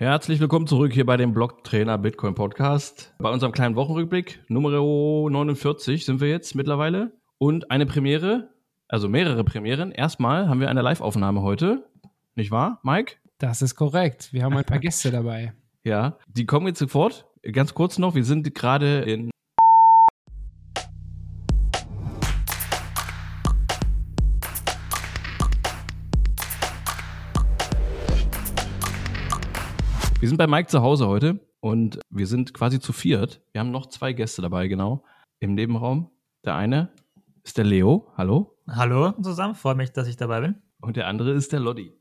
Herzlich willkommen zurück hier bei dem Blog-Trainer Bitcoin Podcast. Bei unserem kleinen Wochenrückblick, Nummer 49 sind wir jetzt mittlerweile. Und eine Premiere, also mehrere Premieren. Erstmal haben wir eine Live-Aufnahme heute. Nicht wahr, Mike? Das ist korrekt. Wir haben ein paar Gäste dabei. Ja, die kommen jetzt sofort. Ganz kurz noch, wir sind gerade in Wir sind bei Mike zu Hause heute und wir sind quasi zu viert. Wir haben noch zwei Gäste dabei, genau, im Nebenraum. Der eine ist der Leo. Hallo. Hallo zusammen, freue mich, dass ich dabei bin. Und der andere ist der Lodi.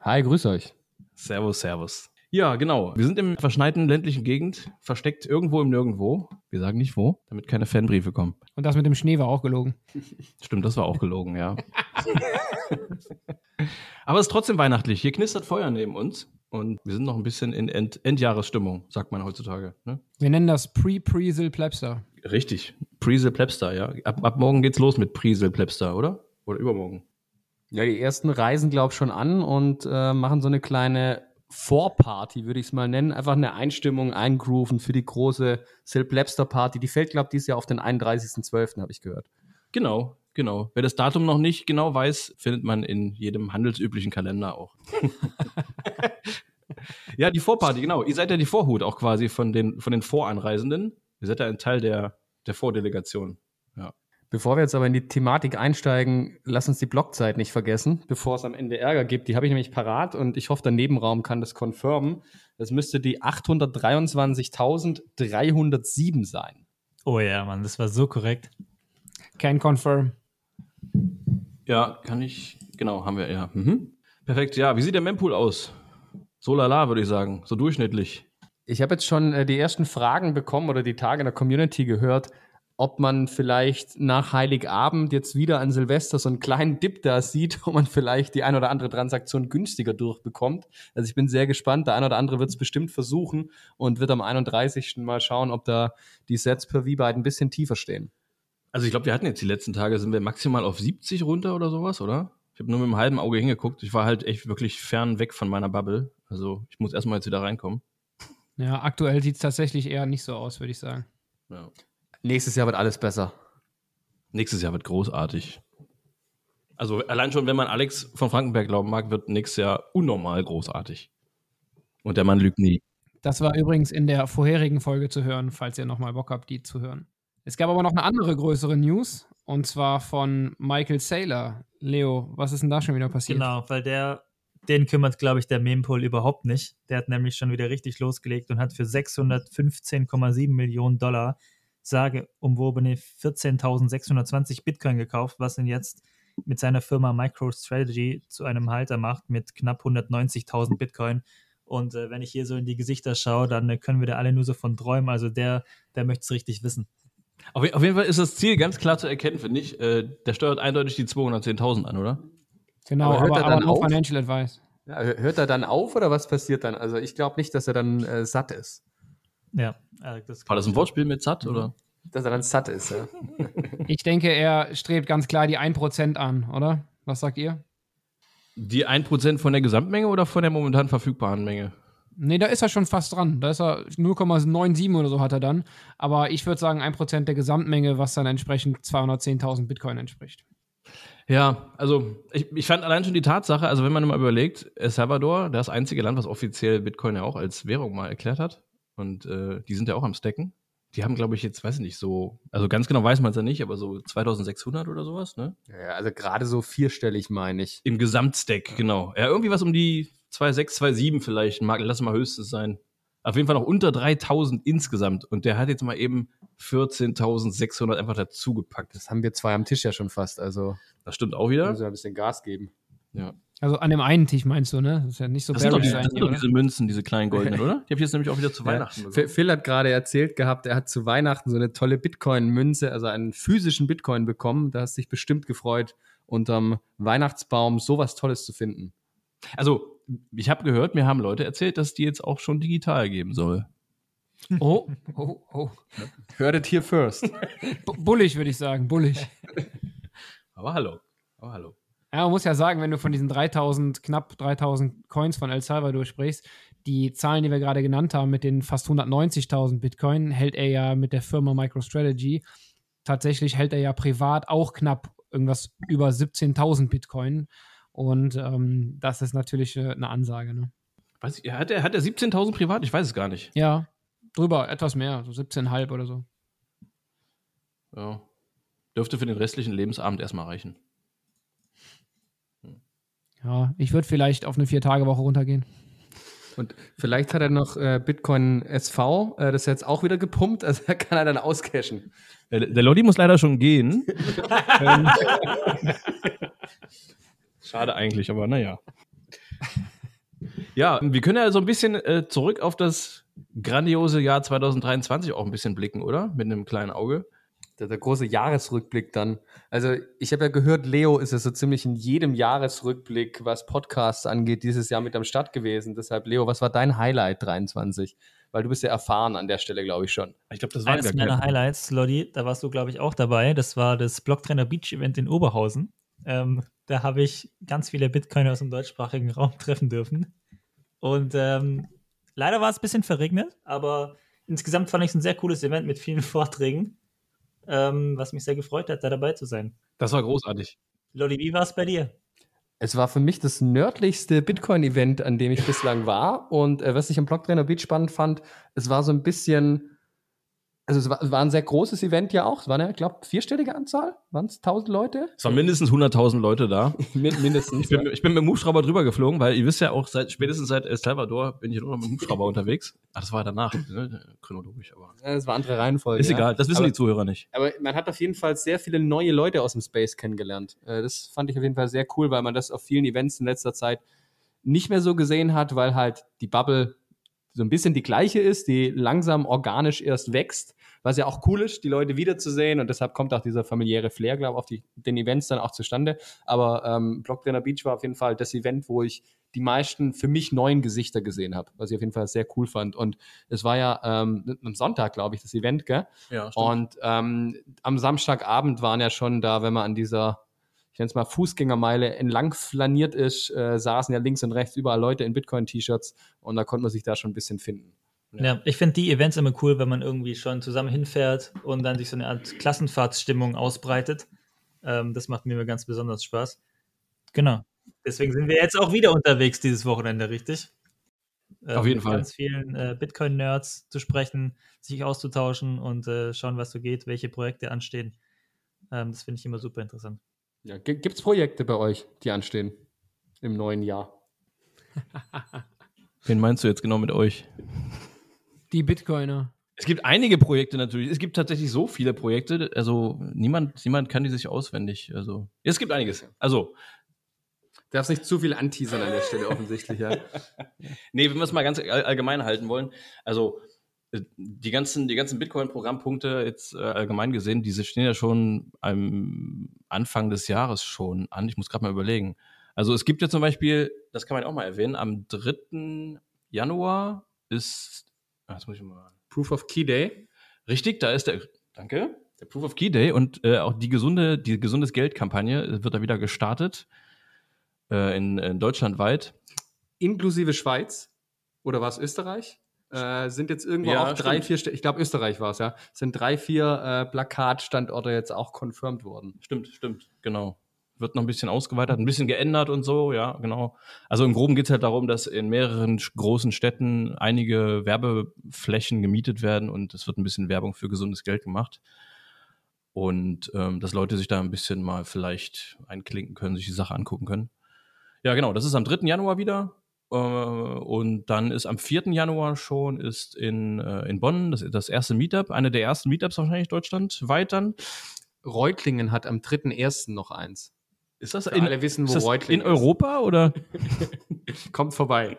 Hi, grüß euch. Servus, servus. Ja, genau. Wir sind im verschneiten ländlichen Gegend, versteckt irgendwo im Nirgendwo. Wir sagen nicht wo, damit keine Fanbriefe kommen. Und das mit dem Schnee war auch gelogen. Stimmt, das war auch gelogen, ja. Aber es ist trotzdem weihnachtlich. Hier knistert Feuer neben uns. Und wir sind noch ein bisschen in End Endjahresstimmung, sagt man heutzutage. Ne? Wir nennen das Pre-Presel Plebster. Richtig, Presel Plebster, ja. Ab, ab morgen geht's los mit Presel Plebster, oder? Oder übermorgen? Ja, die ersten reisen, glaube ich, schon an und äh, machen so eine kleine Vorparty, würde ich es mal nennen. Einfach eine Einstimmung, eingrooven für die große Sil Plebster Party. Die fällt, glaube ich, dieses Jahr auf den 31.12., habe ich gehört. Genau, genau. Wer das Datum noch nicht genau weiß, findet man in jedem handelsüblichen Kalender auch. ja, die Vorparty, genau. Ihr seid ja die Vorhut auch quasi von den, von den Voranreisenden. Ihr seid ja ein Teil der, der Vordelegation. Ja. Bevor wir jetzt aber in die Thematik einsteigen, lass uns die Blockzeit nicht vergessen, bevor es am Ende Ärger gibt. Die habe ich nämlich parat und ich hoffe, der Nebenraum kann das confirmen. Das müsste die 823.307 sein. Oh ja, Mann, das war so korrekt. Can confirm. Ja, kann ich, genau, haben wir, ja. Mhm. Perfekt, ja. Wie sieht der Mempool aus? So lala, würde ich sagen. So durchschnittlich. Ich habe jetzt schon äh, die ersten Fragen bekommen oder die Tage in der Community gehört, ob man vielleicht nach Heiligabend jetzt wieder an Silvester so einen kleinen Dip da sieht, wo man vielleicht die ein oder andere Transaktion günstiger durchbekommt. Also ich bin sehr gespannt. Der ein oder andere wird es bestimmt versuchen und wird am 31. mal schauen, ob da die Sets per V-Byte ein bisschen tiefer stehen. Also ich glaube, wir hatten jetzt die letzten Tage, sind wir maximal auf 70 runter oder sowas, oder? Ich habe nur mit einem halben Auge hingeguckt. Ich war halt echt wirklich fern weg von meiner Bubble. Also ich muss erstmal jetzt wieder reinkommen. Ja, aktuell sieht es tatsächlich eher nicht so aus, würde ich sagen. Ja. Nächstes Jahr wird alles besser. Nächstes Jahr wird großartig. Also allein schon, wenn man Alex von Frankenberg glauben mag, wird nächstes Jahr unnormal großartig. Und der Mann lügt nie. Das war übrigens in der vorherigen Folge zu hören, falls ihr nochmal Bock habt, die zu hören. Es gab aber noch eine andere größere News und zwar von Michael Saylor. Leo, was ist denn da schon wieder passiert? Genau, weil der, den kümmert, glaube ich, der Mempool überhaupt nicht. Der hat nämlich schon wieder richtig losgelegt und hat für 615,7 Millionen Dollar sage umwobene 14.620 Bitcoin gekauft, was ihn jetzt mit seiner Firma MicroStrategy zu einem Halter macht mit knapp 190.000 Bitcoin. Und äh, wenn ich hier so in die Gesichter schaue, dann äh, können wir da alle nur so von träumen. Also der, der möchte es richtig wissen. Auf, auf, jeden Fall ist das Ziel ganz klar zu erkennen, finde ich. Äh, der steuert eindeutig die 210.000 an, oder? Genau, aber, hört aber, er dann aber auf? Financial Advice. Ja, hört er dann auf oder was passiert dann? Also ich glaube nicht, dass er dann äh, satt ist. Ja, das War das ein Wortspiel mit satt, oder? Dass er dann satt ist, ja. ich denke, er strebt ganz klar die 1% an, oder? Was sagt ihr? Die 1% von der Gesamtmenge oder von der momentan verfügbaren Menge? Nee, da ist er schon fast dran. Da ist er 0,97 oder so hat er dann. Aber ich würde sagen 1% der Gesamtmenge, was dann entsprechend 210.000 Bitcoin entspricht. Ja, also ich, ich fand allein schon die Tatsache, also wenn man mal überlegt, El Salvador, das einzige Land, was offiziell Bitcoin ja auch als Währung mal erklärt hat. Und äh, die sind ja auch am Stacken. Die haben, glaube ich, jetzt, weiß ich nicht, so, also ganz genau weiß man es ja nicht, aber so 2600 oder sowas, ne? Ja, also gerade so vierstellig, meine ich. Im Gesamtstack, genau. Ja, irgendwie was um die 2,6, 2,7 vielleicht, mag, lass mal höchstes sein. Auf jeden Fall noch unter 3000 insgesamt. Und der hat jetzt mal eben 14.600 einfach dazugepackt. Das haben wir zwei am Tisch ja schon fast. Also, das stimmt auch wieder. Müssen wir ein bisschen Gas geben. Ja. Also an dem einen Tisch meinst du, ne? Das ist ja nicht so Das sind doch, die, das sind doch diese Münzen, diese kleinen goldenen, oder? Die habe ich jetzt nämlich auch wieder zu Weihnachten ja. bekommen. Phil hat gerade erzählt gehabt, er hat zu Weihnachten so eine tolle Bitcoin-Münze, also einen physischen Bitcoin bekommen. Da hast du dich bestimmt gefreut, unterm Weihnachtsbaum sowas Tolles zu finden. Also, ich habe gehört, mir haben Leute erzählt, dass die jetzt auch schon digital geben soll. Oh, oh, oh. Hört it here first. bullig, würde ich sagen, bullig. Aber hallo. Aber hallo. Ja, man muss ja sagen, wenn du von diesen 3000, knapp 3000 Coins von El Salvador sprichst, die Zahlen, die wir gerade genannt haben, mit den fast 190.000 Bitcoin, hält er ja mit der Firma MicroStrategy. Tatsächlich hält er ja privat auch knapp irgendwas über 17.000 Bitcoin. Und ähm, das ist natürlich äh, eine Ansage. Ne? Weiß ich, hat er, hat er 17.000 privat? Ich weiß es gar nicht. Ja, drüber, etwas mehr, so 17,5 oder so. Ja. Dürfte für den restlichen Lebensabend erstmal reichen. Ja, ich würde vielleicht auf eine Vier-Tage-Woche runtergehen. Und vielleicht hat er noch äh, Bitcoin SV, äh, das ist jetzt auch wieder gepumpt, also da kann er dann auscashen. Der, der Lodi muss leider schon gehen. Schade eigentlich, aber naja. Ja, wir können ja so ein bisschen äh, zurück auf das grandiose Jahr 2023 auch ein bisschen blicken, oder? Mit einem kleinen Auge. Der, der große Jahresrückblick dann. Also ich habe ja gehört, Leo ist ja so ziemlich in jedem Jahresrückblick, was Podcasts angeht, dieses Jahr mit am Start gewesen. Deshalb, Leo, was war dein Highlight 23? Weil du bist ja erfahren an der Stelle, glaube ich schon. Ich glaube, das war Eines meiner Highlights, Lodi, da warst du, glaube ich, auch dabei. Das war das Blocktrainer Beach Event in Oberhausen. Ähm, da habe ich ganz viele Bitcoiner aus dem deutschsprachigen Raum treffen dürfen. Und ähm, leider war es ein bisschen verregnet, aber insgesamt fand ich es ein sehr cooles Event mit vielen Vorträgen, ähm, was mich sehr gefreut hat, da dabei zu sein. Das war großartig. Lodi, wie war es bei dir? Es war für mich das nördlichste Bitcoin-Event, an dem ich bislang war. Und äh, was ich am Blocktrainer Beach spannend fand, es war so ein bisschen, also es war, war ein sehr großes Event ja auch. Es war eine, ich glaube, vierstellige Anzahl. Waren es 1000 Leute? Es waren mindestens 100.000 Leute da. Min mindestens. Ich bin, ich bin mit dem Hubschrauber drüber geflogen, weil ihr wisst ja auch, seit, spätestens seit El Salvador bin ich nur noch mit dem Hubschrauber unterwegs. Ach, das war danach, ne? chronologisch, aber. Ja, Es war andere Reihenfolge. Ist ja. egal, das wissen Aber- die Zuhörer nicht. Aber man hat auf jeden Fall sehr viele neue Leute aus dem Space kennengelernt. Äh, Das fand ich auf jeden Fall sehr cool, weil man das auf vielen Events in letzter Zeit nicht mehr so gesehen hat, weil halt die Bubble so ein bisschen die gleiche ist, die langsam organisch erst wächst, was ja auch cool ist, die Leute wiederzusehen und deshalb kommt auch dieser familiäre Flair, glaube ich, auf die, den Events dann auch zustande. Aber ähm, Blocktrainer Beach war auf jeden Fall das Event, wo ich die meisten für mich neuen Gesichter gesehen habe, was ich auf jeden Fall sehr cool fand. Und es war ja ähm, am Sonntag, glaube ich, das Event, gell? Ja, Und ähm, am Samstagabend waren ja schon da, wenn man an dieser, ich nenne es mal Fußgängermeile entlang flaniert ist, äh, saßen ja links und rechts überall Leute in Bitcoin-T-Shirts und da konnte man sich da schon ein bisschen finden. Ja, ich finde die Events immer cool, wenn man irgendwie schon zusammen hinfährt und dann sich so eine Art Klassenfahrtsstimmung ausbreitet. Ähm, das macht mir immer ganz besonders Spaß. Genau. Deswegen sind wir jetzt auch wieder unterwegs dieses Wochenende, richtig? Ähm, Auf jeden mit Fall. Ganz vielen äh, Bitcoin-Nerds zu sprechen, sich auszutauschen und äh, schauen, was so geht, welche Projekte anstehen. Ähm, das finde ich immer super interessant. Ja, Gibt es Projekte bei euch, die anstehen im neuen Jahr? Wen meinst du jetzt genau mit euch? Die Bitcoiner. Es gibt einige Projekte natürlich. Es gibt tatsächlich so viele Projekte. Also niemand, niemand kann die sich auswendig. Also es gibt einiges. Also Darfst nicht zu viel anteasern an der Stelle offensichtlich, ja. Nee, wenn wir es mal ganz all- allgemein halten wollen, also die ganzen, die ganzen Bitcoin-Programmpunkte jetzt äh, allgemein gesehen, diese stehen ja schon am Anfang des Jahres schon an. Ich muss gerade mal überlegen. Also es gibt ja zum Beispiel, das kann man auch mal erwähnen, am 3. Januar ist, ah, das muss ich mal, Proof of Key Day. richtig, da ist der, danke, der Proof of Key Day und äh, auch die gesunde, die gesundes Geld-Kampagne wird da wieder gestartet äh, in, in Deutschland weit. Inklusive Schweiz oder war es Österreich? Äh, sind jetzt irgendwo Ja, auch drei, stimmt. vier, ich glaube Österreich war es, ja, sind drei, vier äh, Plakatstandorte jetzt auch confirmed worden. Stimmt, stimmt, genau. Wird noch ein bisschen ausgeweitet, ein bisschen geändert und so, ja, genau. Also im Groben geht es halt darum, dass in mehreren großen Städten einige Werbeflächen gemietet werden und es wird ein bisschen Werbung für gesundes Geld gemacht. Und ähm, dass Leute sich da ein bisschen mal vielleicht einklinken können, sich die Sache angucken können. Ja, genau, das ist am 3. Januar wieder. Äh, und dann ist am 4. Januar schon ist in, äh, in Bonn das, das erste Meetup, eine der ersten Meetups wahrscheinlich deutschlandweit dann. Reutlingen hat am 3.1. noch eins. Ist das alle wissen, wo ist das Reutlingen in Europa oder. Kommt vorbei.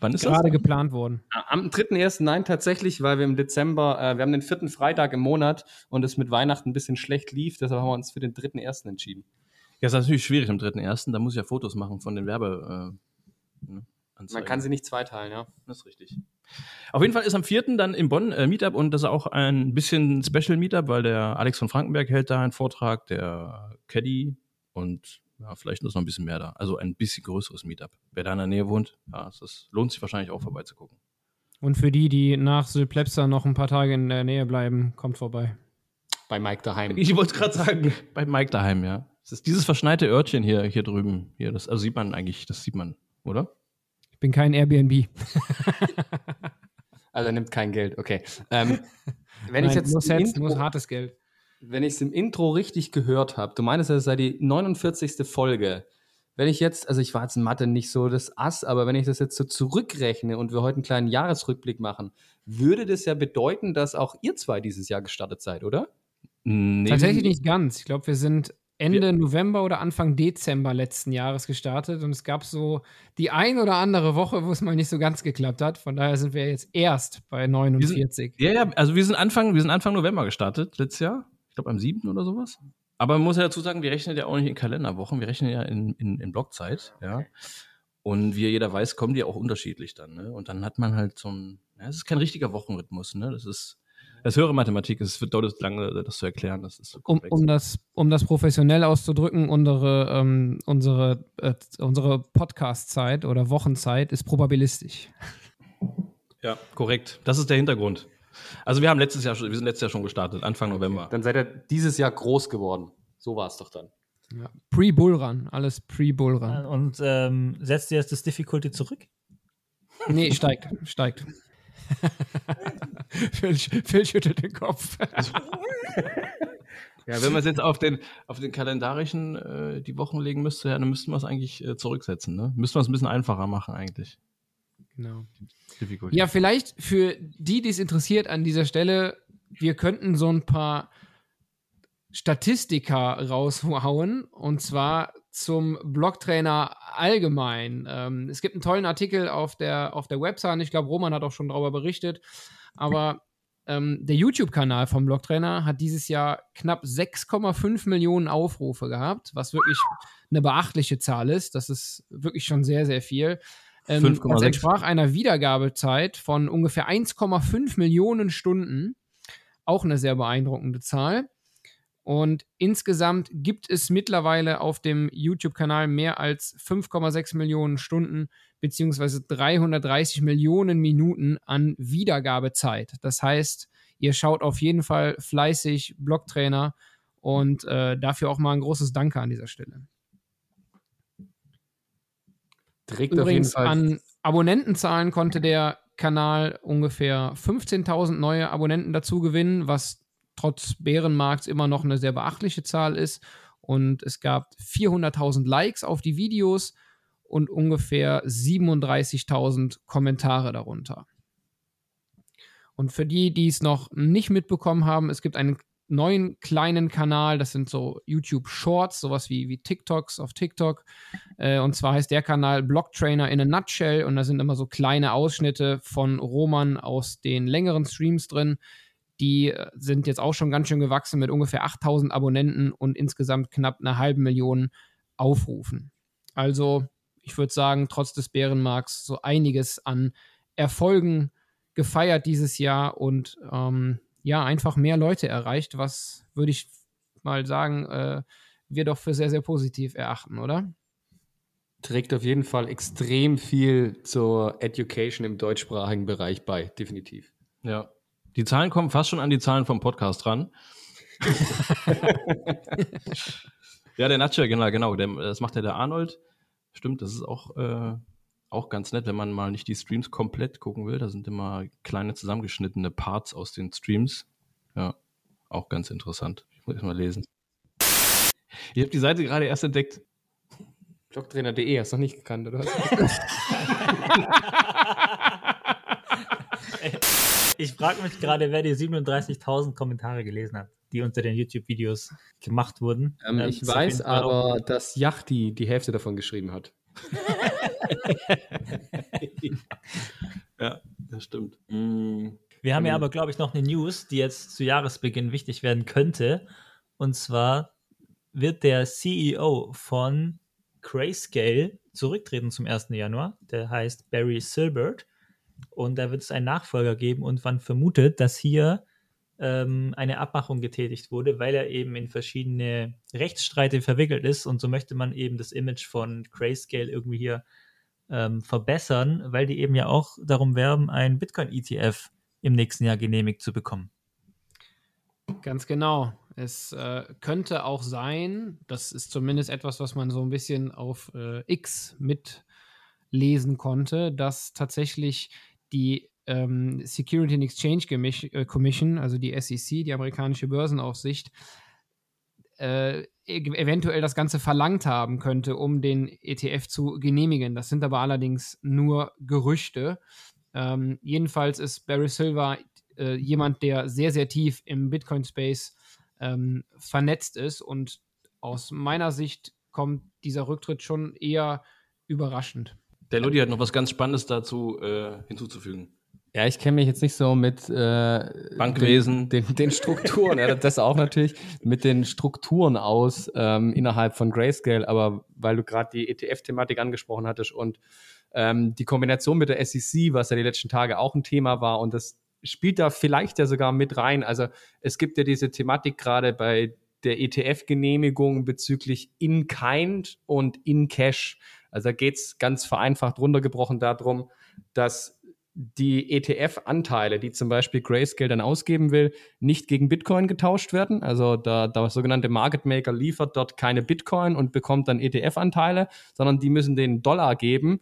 wann ist Gerade das? geplant worden. Am 3.1. nein, tatsächlich, weil wir im Dezember, äh, wir haben den vierten Freitag im Monat und es mit Weihnachten ein bisschen schlecht lief, deshalb haben wir uns für den 3.1. entschieden. Ja, ist natürlich schwierig am 3.1. Da muss ich ja Fotos machen von den Werbe. Äh, ne, Man kann sie nicht zweiteilen, ja. Das ist richtig. Auf jeden Fall ist am 4. dann in Bonn äh, Meetup und das ist auch ein bisschen Special Meetup, weil der Alex von Frankenberg hält da einen Vortrag, der Caddy und ja, vielleicht ist noch ein bisschen mehr da. Also ein bisschen größeres Meetup. Wer da in der Nähe wohnt, ja, das lohnt sich wahrscheinlich auch vorbeizugucken. Und für die, die nach Sylplepsa noch ein paar Tage in der Nähe bleiben, kommt vorbei. Bei Mike daheim. Ich wollte gerade sagen, bei Mike daheim, ja. Es ist dieses verschneite Örtchen hier, hier drüben. Hier, das, also sieht man eigentlich, das sieht man, oder? Ich bin kein Airbnb. Also er nimmt kein Geld, okay. Ähm, wenn Nein, ich jetzt nur, Sets, Intro- nur hartes Geld. wenn ich es im Intro richtig gehört habe, du meinst, es sei die 49. Folge. Wenn ich jetzt, also ich war jetzt in Mathe nicht so das Ass, aber wenn ich das jetzt so zurückrechne und wir heute einen kleinen Jahresrückblick machen, würde das ja bedeuten, dass auch ihr zwei dieses Jahr gestartet seid, oder? Nee, Tatsächlich nicht ganz. Ich glaube, wir sind Ende November oder Anfang Dezember letzten Jahres gestartet und es gab so die ein oder andere Woche, wo es mal nicht so ganz geklappt hat. Von daher sind wir jetzt erst bei 49. Ja, ja, also wir sind Anfang, wir sind Anfang November gestartet, letztes Jahr. Ich glaube am 7. oder sowas. Aber man muss ja dazu sagen, wir rechnen ja auch nicht in Kalenderwochen, wir rechnen ja in, in, in Blockzeit, ja. Und wie jeder weiß, kommen die auch unterschiedlich dann, ne? Und dann hat man halt so ein, ja, es ist kein richtiger Wochenrhythmus, ne? Das ist, das höhere Mathematik, es wird dauert lange, das zu erklären, das ist so Um, um, das, um das professionell auszudrücken, unsere, ähm, unsere, äh, unsere Podcast-Zeit oder Wochenzeit ist probabilistisch. ja, korrekt. Das ist der Hintergrund. Also wir haben letztes Jahr schon, wir sind letztes Jahr schon gestartet, Anfang November. Dann seid ihr dieses Jahr groß geworden. So war es doch dann. Ja. Pre-Bullrun, alles Pre-Bullrun. Und ähm, setzt ihr jetzt das Difficulty zurück? Nee, steigt, steigt. Phil, Phil schüttelt den Kopf. Ja, wenn man es jetzt auf den, auf den kalendarischen äh, die Wochen legen müsste, ja, dann müssten wir es eigentlich äh, zurücksetzen, ne? Müssten wir es ein bisschen einfacher machen eigentlich. genau. Difficulty. Ja, vielleicht für die, die es interessiert an dieser Stelle, wir könnten so ein paar Statistika raushauen und zwar zum Blocktrainer allgemein. Ähm, es gibt einen tollen Artikel auf der, auf der Website, ich glaube, Roman hat auch schon darüber berichtet, aber ähm, der YouTube-Kanal vom Blocktrainer hat dieses Jahr knapp 6,5 Millionen Aufrufe gehabt, was wirklich eine beachtliche Zahl ist. Das ist wirklich schon sehr, sehr viel. Ähm, 5,6. das entsprach einer Wiedergabezeit von ungefähr 1,5 Millionen Stunden. Auch eine sehr beeindruckende Zahl. Und insgesamt gibt es mittlerweile auf dem YouTube-Kanal mehr als 5,6 Millionen Stunden beziehungsweise 330 Millionen Minuten an Wiedergabezeit. Das heißt, ihr schaut auf jeden Fall fleißig Blocktrainer und äh, dafür auch mal ein großes Danke an dieser Stelle. Trägt auf jeden Übrigens Fall. an Abonnentenzahlen konnte der Kanal ungefähr 15.000 neue Abonnenten dazu gewinnen, was trotz Bärenmarkts immer noch eine sehr beachtliche Zahl ist. Und es gab 400.000 Likes auf die Videos und ungefähr 37.000 Kommentare darunter. Und für die, die es noch nicht mitbekommen haben, es gibt einen neuen kleinen Kanal, das sind so YouTube Shorts, sowas wie, wie TikToks auf TikTok. Äh, und zwar heißt der Kanal Blocktrainer in a Nutshell und da sind immer so kleine Ausschnitte von Roman aus den längeren Streams drin. Die äh, sind jetzt auch schon ganz schön gewachsen mit ungefähr 8000 Abonnenten und insgesamt knapp einer halben Million Aufrufen. Also, ich würde sagen, trotz des Bärenmarks so einiges an Erfolgen gefeiert dieses Jahr und ähm, ja, einfach mehr Leute erreicht, was würde ich mal sagen, äh, wir doch für sehr, sehr positiv erachten, oder? trägt auf jeden Fall extrem viel zur Education im deutschsprachigen Bereich bei, definitiv. Ja. Die Zahlen kommen fast schon an die Zahlen vom Podcast ran. ja, der Natscher, genau, genau. Der, das macht ja der Arnold. Stimmt, das ist auch, äh, auch ganz nett, wenn man mal nicht die Streams komplett gucken will. Da sind immer kleine zusammengeschnittene Parts aus den Streams. Ja, auch ganz interessant. Ich muss erst mal lesen. Ihr habt die Seite gerade erst entdeckt. Blocktrainer.de hast du noch nicht gekannt, oder? Ich frage mich gerade, wer die 37.000 Kommentare gelesen hat, die unter den YouTube-Videos gemacht wurden. Ähm, Ähm, ich weiß Fall auch- aber, dass Yachty die Hälfte davon geschrieben hat. Ja, das stimmt. Mm, Wir haben ja Mhm. aber, glaube ich, noch eine News, die jetzt zu Jahresbeginn wichtig werden könnte. Und zwar wird der CEO von Grayscale zurücktreten zum 1. Januar. Der heißt Barry Silbert. Und da wird es einen Nachfolger geben und man vermutet, dass hier ähm, eine Abmachung getätigt wurde, weil er eben in verschiedene Rechtsstreite verwickelt ist und so möchte man eben das Image von Grayscale irgendwie hier ähm, verbessern, weil die eben ja auch darum werben, ein Bitcoin-ETF im nächsten Jahr genehmigt zu bekommen. Ganz genau. Es äh, könnte auch sein, das ist zumindest etwas, was man so ein bisschen auf äh, X mitlesen konnte, dass tatsächlich die ähm, Security and Exchange äh, Commission, also die SEC, die amerikanische Börsenaufsicht, äh, eventuell das Ganze verlangt haben könnte, um den ETF zu genehmigen. Das sind aber allerdings nur Gerüchte. Ähm, jedenfalls ist Barry Silver äh, jemand, der sehr, sehr tief im Bitcoin-Space ähm, vernetzt ist und aus meiner Sicht kommt dieser Rücktritt schon eher überraschend. Der Lodi hat noch was ganz Spannendes dazu äh, hinzuzufügen. Ja, ich kenne mich jetzt nicht so mit äh, Bankwesen, den, den, den Strukturen, ja, das auch natürlich, mit den Strukturen aus ähm, innerhalb von Grayscale, aber weil du gerade die ETF-Thematik angesprochen hattest und ähm, die Kombination mit der SEC, was ja die letzten Tage auch ein Thema war. Und das spielt da vielleicht ja sogar mit rein. Also es gibt ja diese Thematik gerade bei der ETF-Genehmigung bezüglich In-Kind und In-Cash. Also da geht es ganz vereinfacht runtergebrochen darum, dass die ETF-Anteile, die zum Beispiel Grayscale dann ausgeben will, nicht gegen Bitcoin getauscht werden. Also der, der sogenannte Market Maker liefert dort keine Bitcoin und bekommt dann ETF-Anteile, sondern die müssen den Dollar geben.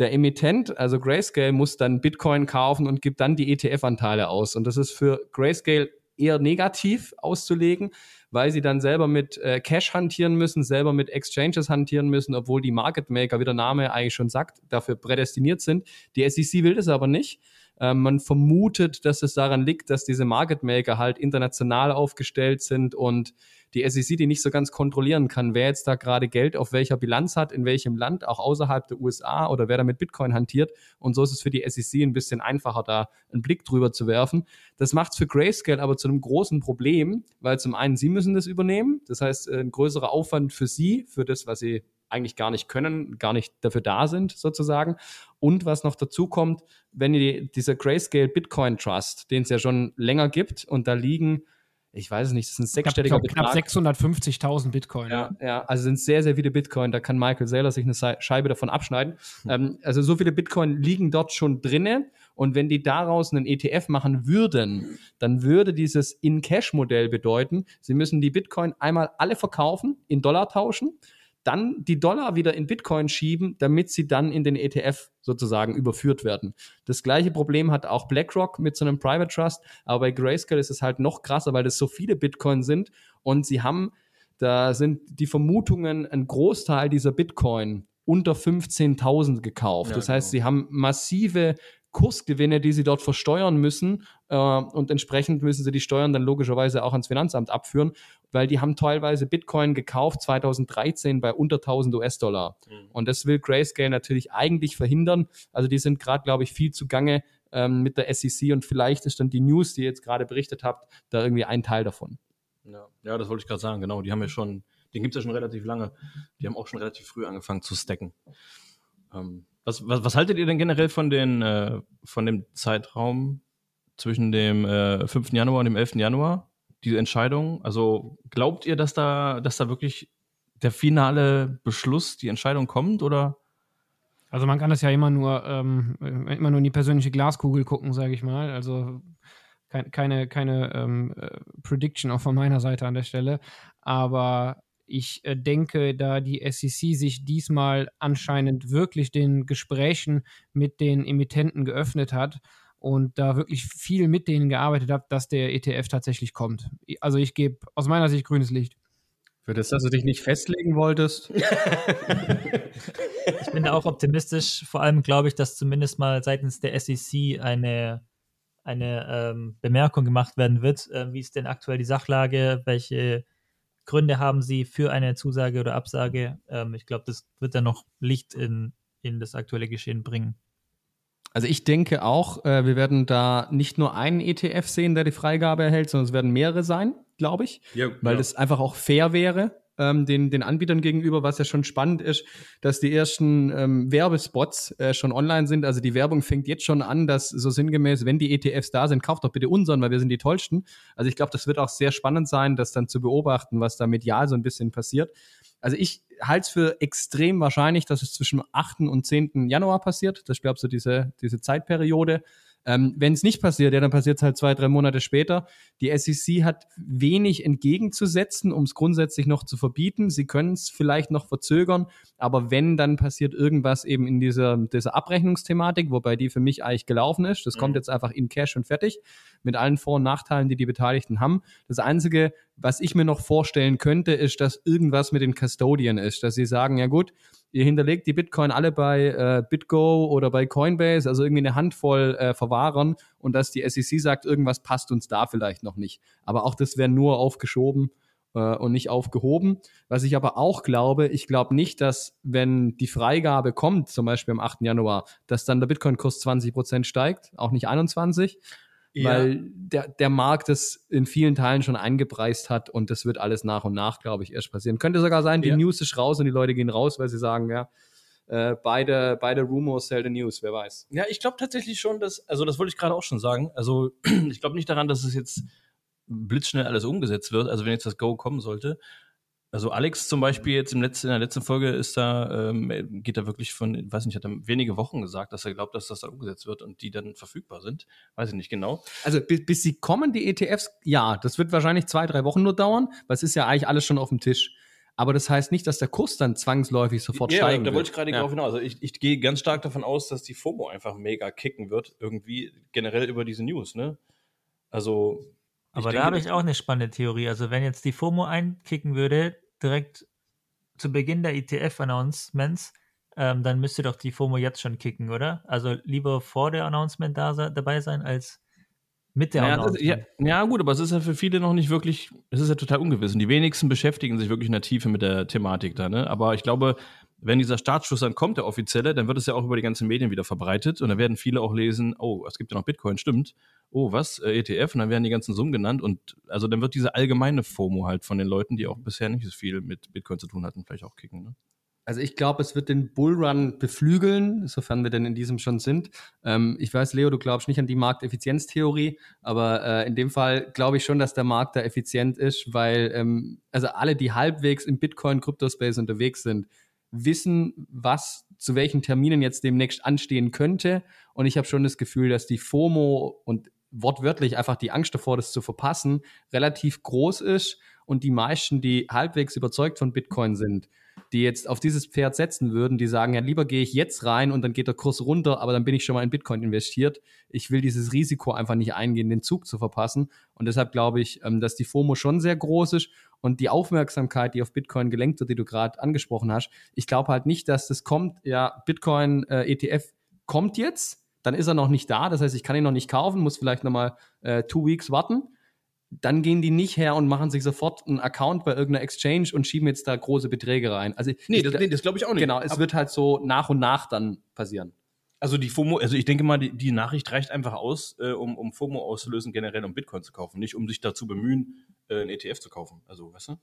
Der Emittent, also Grayscale, muss dann Bitcoin kaufen und gibt dann die ETF-Anteile aus. Und das ist für Grayscale eher negativ auszulegen, weil sie dann selber mit äh, Cash hantieren müssen, selber mit Exchanges hantieren müssen, obwohl die Market Maker, wie der Name eigentlich schon sagt, dafür prädestiniert sind. Die SEC will das aber nicht. Ähm, man vermutet, dass es daran liegt, dass diese Market Maker halt international aufgestellt sind und die SEC die nicht so ganz kontrollieren kann, wer jetzt da gerade Geld auf welcher Bilanz hat, in welchem Land, auch außerhalb der USA oder wer da mit Bitcoin hantiert. Und so ist es für die SEC ein bisschen einfacher, da einen Blick drüber zu werfen. Das macht es für Grayscale aber zu einem großen Problem, weil zum einen sie müssen das übernehmen. Das heißt, ein größerer Aufwand für sie, für das, was sie eigentlich gar nicht können, gar nicht dafür da sind, sozusagen. Und was noch dazu kommt, wenn die, dieser Grayscale Bitcoin Trust, den es ja schon länger gibt, und da liegen, ich weiß es nicht, das ist ein sechsstelliger Betrag. Knapp 650.000 Bitcoin. Ja, ja, also sind sehr, sehr viele Bitcoin. Da kann Michael Saylor sich eine Scheibe davon abschneiden. Hm. Ähm, also so viele Bitcoin liegen dort schon drinne. Und wenn die daraus einen ETF machen würden, dann würde dieses In-Cash-Modell bedeuten, sie müssen die Bitcoin einmal alle verkaufen, in Dollar tauschen dann die Dollar wieder in Bitcoin schieben, damit sie dann in den ETF sozusagen überführt werden. Das gleiche Problem hat auch BlackRock mit so einem Private Trust, aber bei Grayscale ist es halt noch krasser, weil das so viele Bitcoin sind und sie haben, da sind die Vermutungen, ein Großteil dieser Bitcoin unter 15.000 gekauft. Ja, das heißt, genau. sie haben massive Kursgewinne, die sie dort versteuern müssen äh, und entsprechend müssen sie die Steuern dann logischerweise auch ans Finanzamt abführen, weil die haben teilweise Bitcoin gekauft 2013 bei unter 1000 US-Dollar. Mhm. Und das will Grayscale natürlich eigentlich verhindern. Also die sind gerade, glaube ich, viel zugange ähm, mit der SEC und vielleicht ist dann die News, die ihr jetzt gerade berichtet habt, da irgendwie ein Teil davon. Ja, ja das wollte ich gerade sagen, genau. Die haben ja schon, den gibt es ja schon relativ lange. Die haben auch schon relativ früh angefangen zu stacken. Ähm, was, was, was haltet ihr denn generell von, den, äh, von dem Zeitraum zwischen dem äh, 5. Januar und dem 11. Januar? Diese Entscheidung? Also glaubt ihr, dass da, dass da wirklich der finale Beschluss, die Entscheidung kommt oder? Also man kann das ja immer nur, ähm, immer nur in die persönliche Glaskugel gucken, sage ich mal. Also keine, keine ähm, äh, Prediction auch von meiner Seite an der Stelle. Aber ich äh, denke, da die SEC sich diesmal anscheinend wirklich den Gesprächen mit den Emittenten geöffnet hat und da wirklich viel mit denen gearbeitet hat, dass der ETF tatsächlich kommt. Also ich gebe aus meiner Sicht grünes Licht. Für das, dass du dich nicht festlegen wolltest. ich bin da auch optimistisch. Vor allem glaube ich, dass zumindest mal seitens der SEC eine, eine ähm, Bemerkung gemacht werden wird. Äh, wie ist denn aktuell die Sachlage? Welche Gründe haben sie für eine Zusage oder Absage. Ähm, ich glaube, das wird dann noch Licht in, in das aktuelle Geschehen bringen. Also ich denke auch, äh, wir werden da nicht nur einen ETF sehen, der die Freigabe erhält, sondern es werden mehrere sein, glaube ich, ja, weil ja. das einfach auch fair wäre. Ähm, den, den Anbietern gegenüber, was ja schon spannend ist, dass die ersten ähm, Werbespots äh, schon online sind. Also die Werbung fängt jetzt schon an, dass so sinngemäß, wenn die ETFs da sind, kauft doch bitte unseren, weil wir sind die tollsten. Also ich glaube, das wird auch sehr spannend sein, das dann zu beobachten, was da medial so ein bisschen passiert. Also ich halte es für extrem wahrscheinlich, dass es zwischen 8. und 10. Januar passiert. Das ist, glaube ich, so diese, diese Zeitperiode. Ähm, Wenn es nicht passiert, ja, dann passiert es halt zwei, drei Monate später. Die SEC hat wenig entgegenzusetzen, um es grundsätzlich noch zu verbieten. Sie können es vielleicht noch verzögern, aber wenn, dann passiert irgendwas eben in dieser, dieser Abrechnungsthematik, wobei die für mich eigentlich gelaufen ist. Das mhm. kommt jetzt einfach in Cash und fertig, mit allen Vor- und Nachteilen, die die Beteiligten haben. Das Einzige, was ich mir noch vorstellen könnte, ist, dass irgendwas mit den Custodian ist, dass sie sagen, ja gut, ihr hinterlegt die Bitcoin alle bei äh, BitGo oder bei Coinbase, also irgendwie eine Handvoll äh, Verwahrern und dass die SEC sagt, irgendwas passt uns da vielleicht noch nicht. Aber auch das wäre nur aufgeschoben äh, und nicht aufgehoben. Was ich aber auch glaube, ich glaube nicht, dass wenn die Freigabe kommt, zum Beispiel am 8. Januar, dass dann der Bitcoin-Kurs 20% steigt, auch nicht 21 ja. weil der, der Markt das in vielen Teilen schon eingepreist hat und das wird alles nach und nach, glaube ich, erst passieren. Könnte sogar sein, die ja. News ist raus und die Leute gehen raus, weil sie sagen, ja, äh, beide, beide Rumors sell the news, wer weiß. Ja, ich glaube tatsächlich schon, dass, also das wollte ich gerade auch schon sagen. Also ich glaube nicht daran, dass es jetzt blitzschnell alles umgesetzt wird, also wenn jetzt das Go kommen sollte. Also Alex zum Beispiel jetzt im letzten, in der letzten Folge ist da, ähm, geht da wirklich von, weiß nicht, hat er wenige Wochen gesagt, dass er glaubt, dass das dann umgesetzt wird und die dann verfügbar sind. Weiß ich nicht genau. Also bis, bis sie kommen, die ETFs, ja, das wird wahrscheinlich zwei, drei Wochen nur dauern, weil es ist ja eigentlich alles schon auf dem Tisch. Aber das heißt nicht, dass der Kurs dann zwangsläufig sofort ja, steigen ja, da wollte ich gerade ja. drauf hinaus. Also ich, ich gehe ganz stark davon aus, dass die FOMO einfach mega kicken wird, irgendwie generell über diese News, ne? Also. Aber da habe ich auch eine spannende Theorie. Also wenn jetzt die FOMO einkicken würde, direkt zu Beginn der ETF-Announcements, ähm, dann müsste doch die FOMO jetzt schon kicken, oder? Also lieber vor der Announcement da dabei sein, als mit der naja, Announcement. Ist, ja, ja, gut, aber es ist ja für viele noch nicht wirklich, es ist ja total ungewiss. Und die wenigsten beschäftigen sich wirklich in der Tiefe mit der Thematik da, ne? Aber ich glaube, wenn dieser Startschuss dann kommt, der offizielle, dann wird es ja auch über die ganzen Medien wieder verbreitet und dann werden viele auch lesen, oh, es gibt ja noch Bitcoin, stimmt. Oh, was? Äh, ETF? Und dann werden die ganzen Summen genannt und also dann wird diese allgemeine FOMO halt von den Leuten, die auch bisher nicht so viel mit Bitcoin zu tun hatten, vielleicht auch kicken. Ne? Also ich glaube, es wird den Bullrun beflügeln, sofern wir denn in diesem schon sind. Ähm, ich weiß, Leo, du glaubst nicht an die Markteffizienztheorie, aber äh, in dem Fall glaube ich schon, dass der Markt da effizient ist, weil ähm, also alle, die halbwegs im Bitcoin-Kryptospace unterwegs sind, wissen, was zu welchen Terminen jetzt demnächst anstehen könnte. Und ich habe schon das Gefühl, dass die FOMO und wortwörtlich einfach die Angst davor, das zu verpassen, relativ groß ist. Und die meisten, die halbwegs überzeugt von Bitcoin sind, die jetzt auf dieses Pferd setzen würden, die sagen, ja, lieber gehe ich jetzt rein und dann geht der Kurs runter, aber dann bin ich schon mal in Bitcoin investiert. Ich will dieses Risiko einfach nicht eingehen, den Zug zu verpassen. Und deshalb glaube ich, ähm, dass die FOMO schon sehr groß ist und die Aufmerksamkeit, die auf Bitcoin gelenkt wird, die du gerade angesprochen hast. Ich glaube halt nicht, dass das kommt, ja, Bitcoin äh, ETF kommt jetzt, dann ist er noch nicht da, das heißt, ich kann ihn noch nicht kaufen, muss vielleicht nochmal äh, two weeks warten dann gehen die nicht her und machen sich sofort einen Account bei irgendeiner Exchange und schieben jetzt da große Beträge rein. Also nee, das, nee, das glaube ich auch nicht. Genau, es Aber wird halt so nach und nach dann passieren. Also die FOMO, also ich denke mal, die, die Nachricht reicht einfach aus, äh, um, um FOMO auszulösen, generell um Bitcoin zu kaufen, nicht um sich dazu bemühen, äh, ein ETF zu kaufen. Also, weißt du?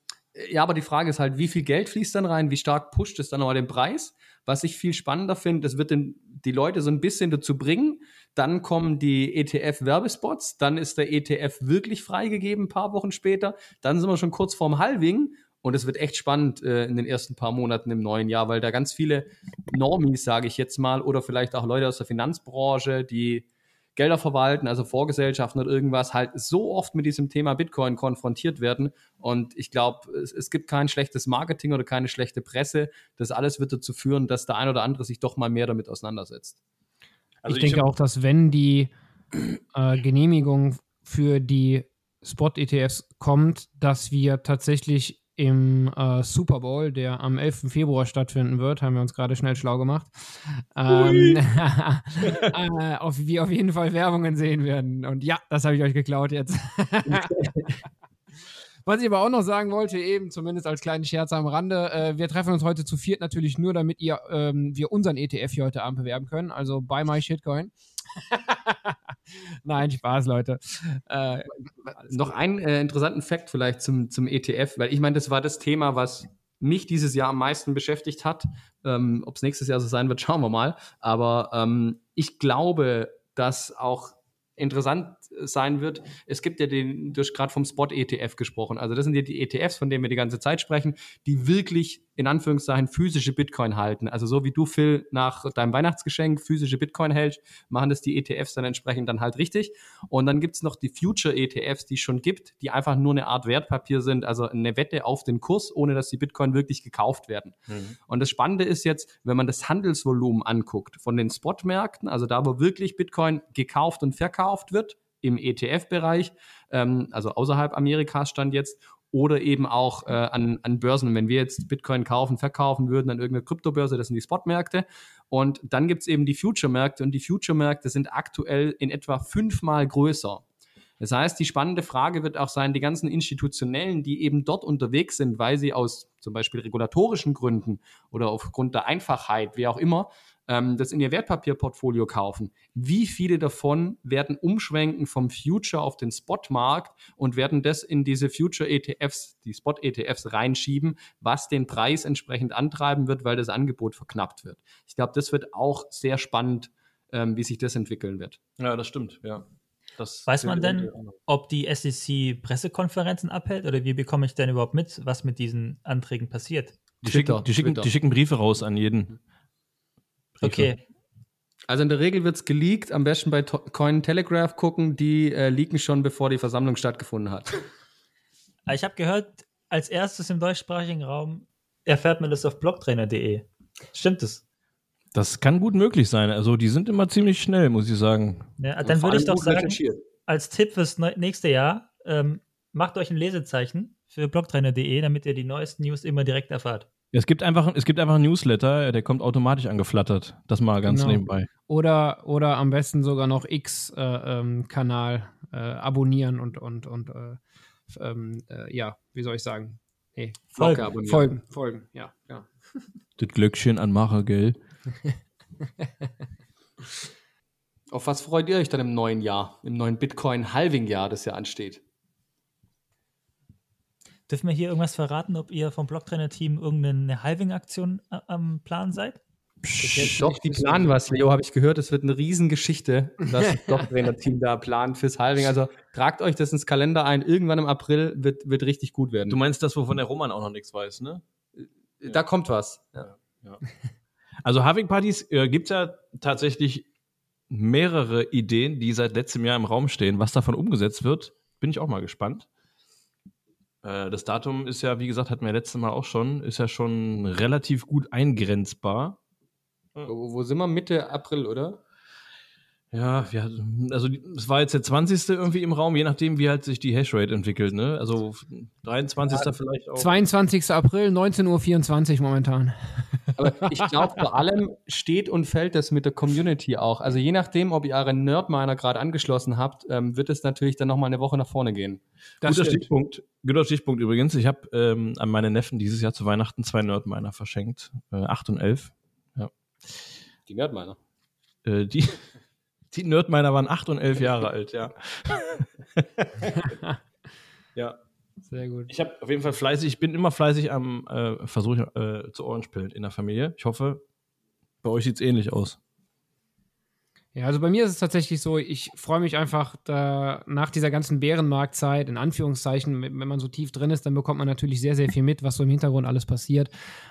Ja, aber die Frage ist halt, wie viel Geld fließt dann rein, wie stark pusht es dann nochmal den Preis? Was ich viel spannender finde, das wird den, die Leute so ein bisschen dazu bringen, dann kommen die ETF-Werbespots, dann ist der ETF wirklich freigegeben, ein paar Wochen später, dann sind wir schon kurz vorm Halving und es wird echt spannend äh, in den ersten paar Monaten im neuen Jahr, weil da ganz viele Normies, sage ich jetzt mal, oder vielleicht auch Leute aus der Finanzbranche, die Gelder verwalten, also Vorgesellschaften oder irgendwas, halt so oft mit diesem Thema Bitcoin konfrontiert werden. Und ich glaube, es, es, gibt kein schlechtes Marketing oder keine schlechte Presse. Das alles wird dazu führen, dass der ein oder andere sich doch mal mehr damit auseinandersetzt. Also ich, ich denke auch, dass wenn die äh, Genehmigung für die Spot-ETFs kommt, dass wir tatsächlich im äh, Super Bowl, der am 11. Februar stattfinden wird, haben wir uns gerade schnell schlau gemacht, ähm, äh, auf, wir auf jeden Fall Werbungen sehen werden. Und ja, das habe ich euch geklaut jetzt. Was ich aber auch noch sagen wollte, eben zumindest als kleinen Scherz am Rande, äh, wir treffen uns heute zu viert natürlich nur, damit ihr, ähm, wir unseren ETF hier heute Abend bewerben können, also bei MyShitcoin. Nein, Spaß, Leute. Äh, noch einen äh, interessanten Fakt vielleicht zum, zum ETF, weil ich meine, das war das Thema, was mich dieses Jahr am meisten beschäftigt hat. Ähm, Ob es nächstes Jahr so sein wird, schauen wir mal. Aber ähm, ich glaube, dass auch interessant sein wird. Es gibt ja den, du hast gerade vom Spot-ETF gesprochen. Also das sind ja die ETFs, von denen wir die ganze Zeit sprechen, die wirklich in Anführungszeichen physische Bitcoin halten. Also so wie du, Phil, nach deinem Weihnachtsgeschenk physische Bitcoin hältst, machen das die ETFs dann entsprechend dann halt richtig. Und dann gibt es noch die Future-ETFs, die es schon gibt, die einfach nur eine Art Wertpapier sind, also eine Wette auf den Kurs, ohne dass die Bitcoin wirklich gekauft werden. Mhm. Und das Spannende ist jetzt, wenn man das Handelsvolumen anguckt von den Spot-Märkten, also da, wo wirklich Bitcoin gekauft und verkauft wird, im ETF-Bereich, ähm, also außerhalb Amerikas stand jetzt, oder eben auch äh, an, an Börsen. wenn wir jetzt Bitcoin kaufen, verkaufen würden an irgendeiner Kryptobörse, das sind die Spot-Märkte. Und dann gibt es eben die Future-Märkte und die Future-Märkte sind aktuell in etwa fünfmal größer. Das heißt, die spannende Frage wird auch sein, die ganzen Institutionellen, die eben dort unterwegs sind, weil sie aus zum Beispiel regulatorischen Gründen oder aufgrund der Einfachheit, wie auch immer, ähm, das in ihr Wertpapierportfolio kaufen, wie viele davon werden umschwenken vom Future auf den Spot-Markt und werden das in diese Future-ETFs, die Spot-ETFs reinschieben, was den Preis entsprechend antreiben wird, weil das Angebot verknappt wird. Ich glaube, das wird auch sehr spannend, ähm, wie sich das entwickeln wird. Ja, das stimmt, ja. Das Weiß man denn, ob die SEC Pressekonferenzen abhält oder wie bekomme ich denn überhaupt mit, was mit diesen Anträgen passiert? Die, schicken, die, schicken, die schicken Briefe raus an jeden. Okay. Also in der Regel wird es geleakt, am besten bei Cointelegraph gucken, die äh, leaken schon, bevor die Versammlung stattgefunden hat. Ich habe gehört, als erstes im deutschsprachigen Raum erfährt man das auf blogtrainer.de. Stimmt es? Das kann gut möglich sein. Also die sind immer ziemlich schnell, muss ich sagen. Ja, dann würde ich doch sagen, als Tipp fürs nächste Jahr, ähm, macht euch ein Lesezeichen für blogtrainer.de, damit ihr die neuesten News immer direkt erfahrt. Es gibt einfach, es gibt einfach einen Newsletter, der kommt automatisch angeflattert. Das mal ganz genau. nebenbei. Oder, oder am besten sogar noch X-Kanal äh, ähm, äh, abonnieren und, und, und äh, ähm, äh, ja, wie soll ich sagen? Nee, folgen, abonnieren. folgen, folgen, ja, ja. Das Glöckchen anmacher, gell? Auf was freut ihr euch dann im neuen Jahr, im neuen Bitcoin-Halving-Jahr, das ja ansteht? Dürfen wir hier irgendwas verraten, ob ihr vom Blocktrainer-Team irgendeine Halving-Aktion äh, am Plan seid? Psch, doch, die planen was, Leo, habe ich gehört. Es wird eine Riesengeschichte, was das Blocktrainer-Team da plant fürs Halving. Also tragt euch das ins Kalender ein. Irgendwann im April wird, wird richtig gut werden. Du meinst das, wovon der Roman auch noch nichts weiß, ne? Da ja. kommt was. Ja. Ja. Also Halving-Partys äh, gibt es ja tatsächlich mehrere Ideen, die seit letztem Jahr im Raum stehen. Was davon umgesetzt wird, bin ich auch mal gespannt. Äh, das Datum ist ja, wie gesagt, hatten wir letztes Mal auch schon, ist ja schon relativ gut eingrenzbar. Wo, wo sind wir? Mitte April, oder? Ja, wir, also es war jetzt der 20. irgendwie im Raum, je nachdem, wie halt sich die Hashrate entwickelt, ne? Also 23. Ja, vielleicht auch. 22. April, 19.24 Uhr momentan. Aber ich glaube, vor allem steht und fällt das mit der Community auch. Also je nachdem, ob ihr euren Nerdminer gerade angeschlossen habt, ähm, wird es natürlich dann nochmal eine Woche nach vorne gehen. Das guter Stichpunkt, guter Stichpunkt übrigens. Ich habe ähm, an meine Neffen dieses Jahr zu Weihnachten zwei Nerdminer verschenkt. Äh, 8 und 11. Ja. Die Nerdminer? Äh, die die Nerdminer waren acht und elf Jahre alt, ja. ja. Sehr gut. Ich habe auf jeden Fall fleißig, ich bin immer fleißig am äh, Versuch äh, zu Orange pillen in der Familie. Ich hoffe, bei euch sieht es ähnlich aus. Ja, also bei mir ist es tatsächlich so, ich freue mich einfach da nach dieser ganzen Bärenmarktzeit, in Anführungszeichen, wenn man so tief drin ist, dann bekommt man natürlich sehr, sehr viel mit, was so im Hintergrund alles passiert.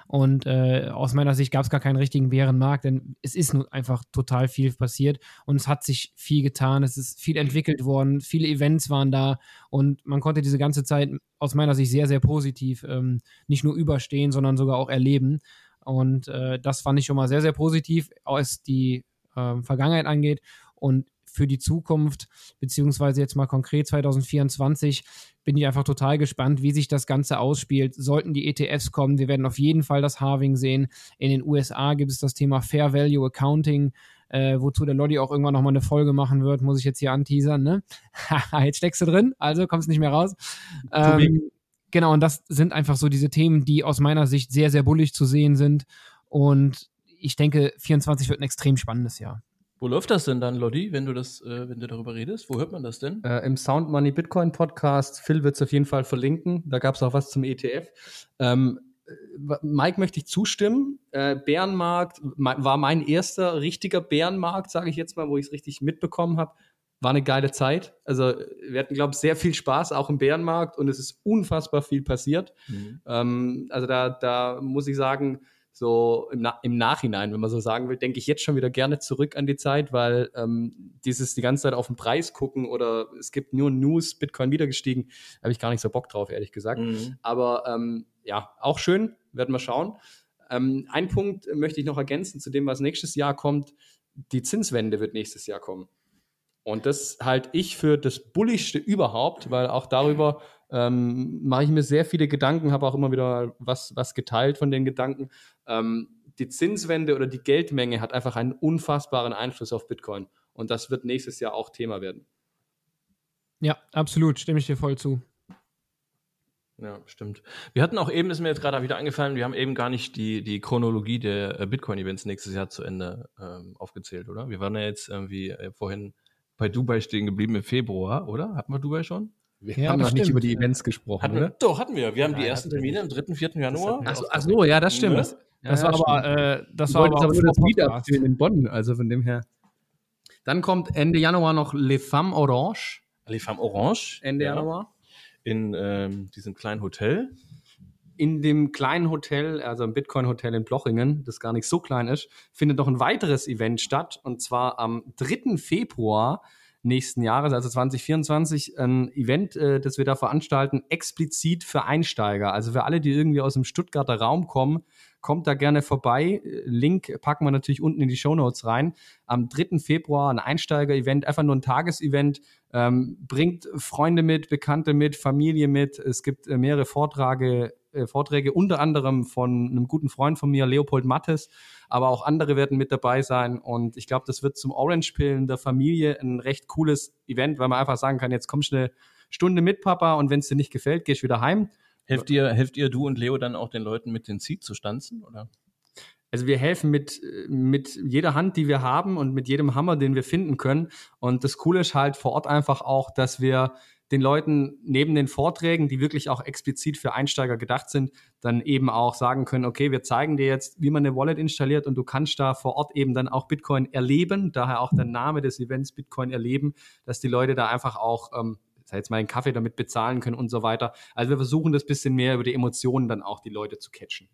Und äh, aus meiner Sicht gab es gar keinen richtigen Bärenmarkt, denn es ist nun einfach total viel passiert und es hat sich viel getan, es ist viel entwickelt worden, viele Events waren da und man konnte diese ganze Zeit aus meiner Sicht sehr, sehr positiv ähm, nicht nur überstehen, sondern sogar auch erleben. Und äh, das fand ich schon mal sehr, sehr positiv. Aus die äh, Vergangenheit angeht und für die Zukunft, beziehungsweise jetzt mal konkret 2024, bin ich einfach total gespannt, wie sich das Ganze ausspielt. Sollten die ETFs kommen, wir werden auf jeden Fall das Harving sehen. In den USA gibt es das Thema Fair Value Accounting, äh, wozu der Lodi auch irgendwann nochmal eine Folge machen wird, muss ich jetzt hier anteasern, ne? jetzt steckst du drin, also kommst nicht mehr raus. Ähm, genau, und das sind einfach so diese Themen, die aus meiner Sicht sehr, sehr bullig zu sehen sind. Und ich denke, 24 wird ein extrem spannendes Jahr. Wo läuft das denn dann, Lodi, wenn du das, äh, wenn du darüber redest? Wo hört man das denn? Äh, Im Sound Money Bitcoin Podcast. Phil wird es auf jeden Fall verlinken. Da gab es auch was zum ETF. Ähm, äh, Mike möchte ich zustimmen. Äh, Bärenmarkt war mein erster richtiger Bärenmarkt, sage ich jetzt mal, wo ich es richtig mitbekommen habe. War eine geile Zeit. Also wir hatten, glaube ich, sehr viel Spaß, auch im Bärenmarkt und es ist unfassbar viel passiert. Mhm. Ähm, also da, da muss ich sagen, so im, Na im, Nachhinein, wenn man so sagen will, denke ich jetzt schon wieder gerne zurück an die Zeit, weil ähm, dieses die ganze Zeit auf den Preis gucken oder es gibt nur News, Bitcoin wieder gestiegen, habe ich gar nicht so Bock drauf, ehrlich gesagt. Mhm. Aber ähm, ja, auch schön, werden wir schauen. Ähm, ein Punkt möchte ich noch ergänzen zu dem, was nächstes Jahr kommt. Die Zinswende wird nächstes Jahr kommen. Und das halte ich für das Bulligste überhaupt, weil auch darüber ähm, mache ich mir sehr viele Gedanken, habe auch immer wieder was, was geteilt von den Gedanken. Ähm, die Zinswende oder die Geldmenge hat einfach einen unfassbaren Einfluss auf Bitcoin. Und das wird nächstes Jahr auch Thema werden. Ja, absolut, stimme ich dir voll zu. Ja, stimmt. Wir hatten auch eben, ist mir jetzt gerade wieder eingefallen, wir haben eben gar nicht die, die Chronologie der äh, Bitcoin-Events nächstes Jahr zu Ende ähm, aufgezählt, oder? Wir waren ja jetzt irgendwie äh, vorhin bei Dubai stehen geblieben im Februar, oder? Hatten wir Dubai schon? Wir ja, haben noch stimmt. nicht über die Events gesprochen, hatten, oder? Doch, hatten wir. Wir haben ja, die ersten Termine am 3., 4. Januar. Achso, ach so, ja, das stimmt. Ne? Das, ja, war aber, äh, das war aber, aber nur das Meetup in Bonn, also von dem her. Dann kommt Ende Januar noch Les Femmes Orange. Les Femmes Orange. Ende Januar. In ähm, diesem kleinen Hotel. In dem kleinen Hotel, also im Bitcoin-Hotel in Blochingen, das gar nicht so klein ist, findet noch ein weiteres Event statt. Und zwar am 3. Februar nächsten Jahres, also 2024, ein Event, äh, das wir da veranstalten, explizit für Einsteiger. Also für alle, die irgendwie aus dem Stuttgarter Raum kommen, kommt da gerne vorbei. Link packen wir natürlich unten in die Show Notes rein. Am 3. Februar ein Einsteiger-Event, einfach nur ein Tagesevent. Ähm, bringt Freunde mit, Bekannte mit, Familie mit. Es gibt äh, mehrere Vorträge, äh, Vorträge, unter anderem von einem guten Freund von mir, Leopold Mattes aber auch andere werden mit dabei sein. Und ich glaube, das wird zum Orange-Pillen der Familie ein recht cooles Event, weil man einfach sagen kann, jetzt kommst du eine Stunde mit, Papa, und wenn es dir nicht gefällt, gehst du wieder heim. Helft ihr, helft ihr, du und Leo, dann auch den Leuten mit den Seed zu stanzen, oder? Also wir helfen mit, mit jeder Hand, die wir haben und mit jedem Hammer, den wir finden können. Und das Coole ist halt vor Ort einfach auch, dass wir den Leuten neben den Vorträgen, die wirklich auch explizit für Einsteiger gedacht sind, dann eben auch sagen können, okay, wir zeigen dir jetzt, wie man eine Wallet installiert und du kannst da vor Ort eben dann auch Bitcoin erleben, daher auch der Name des Events Bitcoin erleben, dass die Leute da einfach auch, ähm, jetzt mal einen Kaffee damit bezahlen können und so weiter. Also wir versuchen das bisschen mehr über die Emotionen dann auch die Leute zu catchen.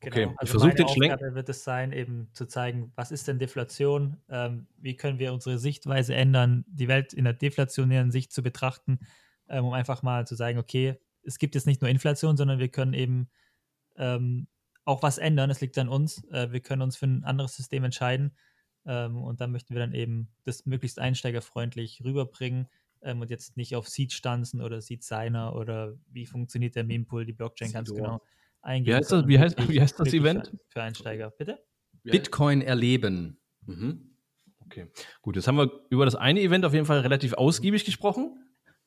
Genau. Okay, also ich versuche den Schlenk. wird es sein, eben zu zeigen, was ist denn Deflation, ähm, wie können wir unsere Sichtweise ändern, die Welt in der deflationären Sicht zu betrachten, ähm, um einfach mal zu sagen, okay, es gibt jetzt nicht nur Inflation, sondern wir können eben ähm, auch was ändern. Es liegt an uns. Äh, wir können uns für ein anderes System entscheiden. Ähm, und da möchten wir dann eben das möglichst einsteigerfreundlich rüberbringen ähm, und jetzt nicht auf Seed stanzen oder Seed Signer oder wie funktioniert der Mempool, die Blockchain ganz genau eingehen. Wie heißt das, wie heißt, wie heißt das Event? Für Einsteiger, bitte? Bitcoin erleben. Mhm. Okay, gut, jetzt haben wir über das eine Event auf jeden Fall relativ ausgiebig gesprochen.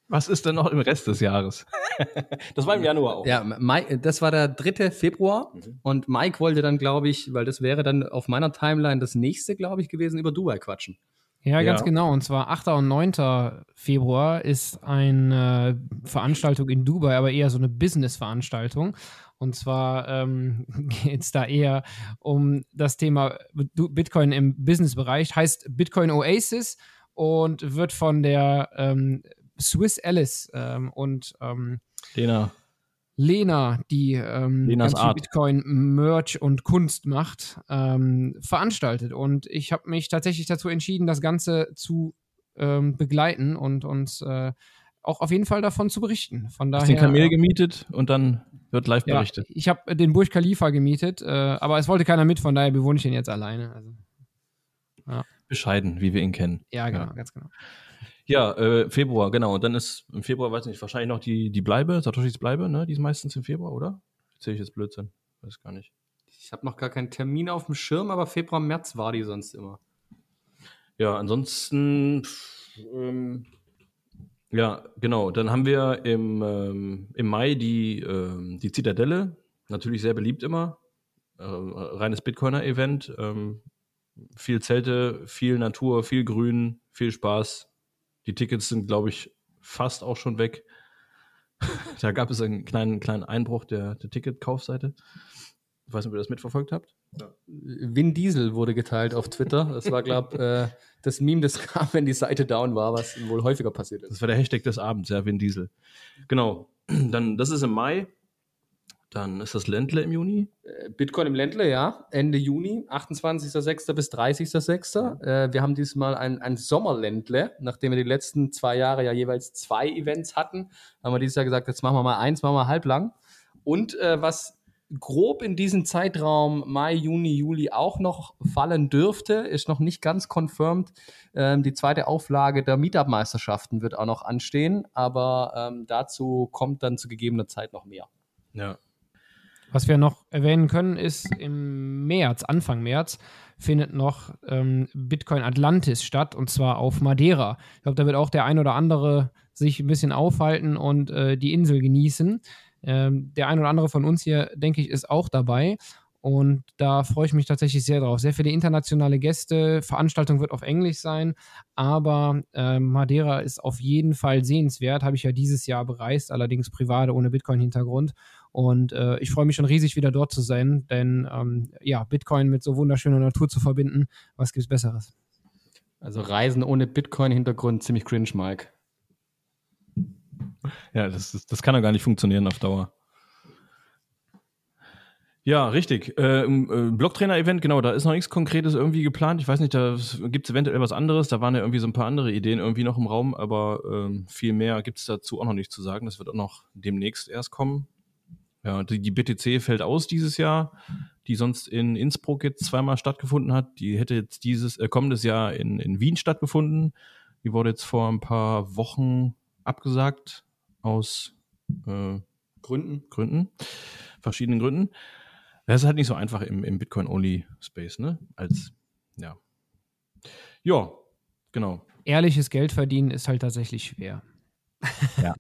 Was ist denn noch im Rest des Jahres? das war im Januar auch. Ja, Mai, das war der 3. Februar mhm. und Mike wollte dann, glaube ich, weil das wäre dann auf meiner Timeline das nächste, glaube ich, gewesen, über Dubai quatschen. Ja, ja, ganz genau. Und zwar 8. und 9. Februar ist eine Veranstaltung in Dubai, aber eher so eine Business-Veranstaltung. Und zwar ähm, geht es da eher um das Thema Bitcoin im Business-Bereich. Heißt Bitcoin Oasis und wird von der ähm, Swiss Alice ähm, und ähm, Lena. Lena, die ähm, ganz viel Bitcoin Merch und Kunst macht, ähm, veranstaltet. Und ich habe mich tatsächlich dazu entschieden, das Ganze zu begleiten und uns äh, auch auf jeden Fall davon zu berichten. Von daher, Hast den Kamel gemietet und dann wird live ja, berichtet. Ich habe den Burj Khalifa gemietet, äh, aber es wollte keiner mit, von daher bewohne ich ihn jetzt alleine. Also, ja. Bescheiden, wie wir ihn kennen. Ja, genau, ja. ganz genau. Ja, äh, Februar, genau. Und dann ist im Februar, weiß nicht, wahrscheinlich noch die, die Bleibe, Satoshis Bleibe, ne? Die ist meistens im Februar, oder? Erzähle ich jetzt Blödsinn? Weiß gar nicht. Ich habe noch gar keinen Termin auf dem Schirm, aber Februar, März war die sonst immer. Ja, ansonsten pff, ähm, ja, genau. Dann haben wir im, ähm, im Mai die, ähm, die Zitadelle, natürlich sehr beliebt immer. Äh, reines Bitcoiner-Event. Ähm, viel Zelte, viel Natur, viel Grün, viel Spaß. Die Tickets sind, glaube ich, fast auch schon weg. da gab es einen kleinen, kleinen Einbruch der, der Ticketkaufseite. Ich weiß nicht, ob ihr das mitverfolgt habt. Vin Diesel wurde geteilt auf Twitter. Das war, glaube ich, äh, das Meme, das kam, wenn die Seite down war, was wohl häufiger passiert ist. Das war der Hashtag des Abends, ja, Vin Diesel. Genau. Dann, das ist im Mai. Dann ist das Ländle im Juni. Äh, Bitcoin im Ländle, ja. Ende Juni, 28.06. bis 30.06. Äh, wir haben diesmal ein, ein Sommerländle, nachdem wir die letzten zwei Jahre ja jeweils zwei Events hatten, haben wir dieses Jahr gesagt, jetzt machen wir mal eins, machen wir halblang. Und äh, was grob in diesen Zeitraum Mai, Juni, Juli auch noch fallen dürfte, ist noch nicht ganz confirmed. Ähm, die zweite Auflage der Meetup-Meisterschaften wird auch noch anstehen, aber ähm, dazu kommt dann zu gegebener Zeit noch mehr. Ja. Was wir noch erwähnen können, ist im März, Anfang März, findet noch ähm, Bitcoin Atlantis statt und zwar auf Madeira. Ich glaube, da wird auch der ein oder andere sich ein bisschen aufhalten und äh, die Insel genießen. Ähm, der ein oder andere von uns hier, denke ich, ist auch dabei. Und da freue ich mich tatsächlich sehr drauf. Sehr viele internationale Gäste. Veranstaltung wird auf Englisch sein, aber äh, Madeira ist auf jeden Fall sehenswert. Habe ich ja dieses Jahr bereist, allerdings privat ohne Bitcoin-Hintergrund. Und äh, ich freue mich schon riesig, wieder dort zu sein, denn ähm, ja, Bitcoin mit so wunderschöner Natur zu verbinden, was gibt es Besseres? Also Reisen ohne Bitcoin-Hintergrund ziemlich cringe, Mike. Ja, das, ist, das kann ja gar nicht funktionieren auf Dauer. Ja, richtig. Äh, äh, Blocktrainer-Event, genau, da ist noch nichts Konkretes irgendwie geplant. Ich weiß nicht, da gibt es eventuell was anderes. Da waren ja irgendwie so ein paar andere Ideen irgendwie noch im Raum, aber ähm, viel mehr gibt es dazu auch noch nicht zu sagen. Das wird auch noch demnächst erst kommen. Ja, die, die BTC fällt aus dieses Jahr, die sonst in Innsbruck jetzt zweimal stattgefunden hat. Die hätte jetzt dieses äh, kommendes Jahr in, in Wien stattgefunden. Die wurde jetzt vor ein paar Wochen abgesagt aus äh, Gründen, Gründen, verschiedenen Gründen. Das ist halt nicht so einfach im, im Bitcoin-Only-Space, ne? Als, ja. Ja, genau. Ehrliches Geld verdienen ist halt tatsächlich schwer. Ja.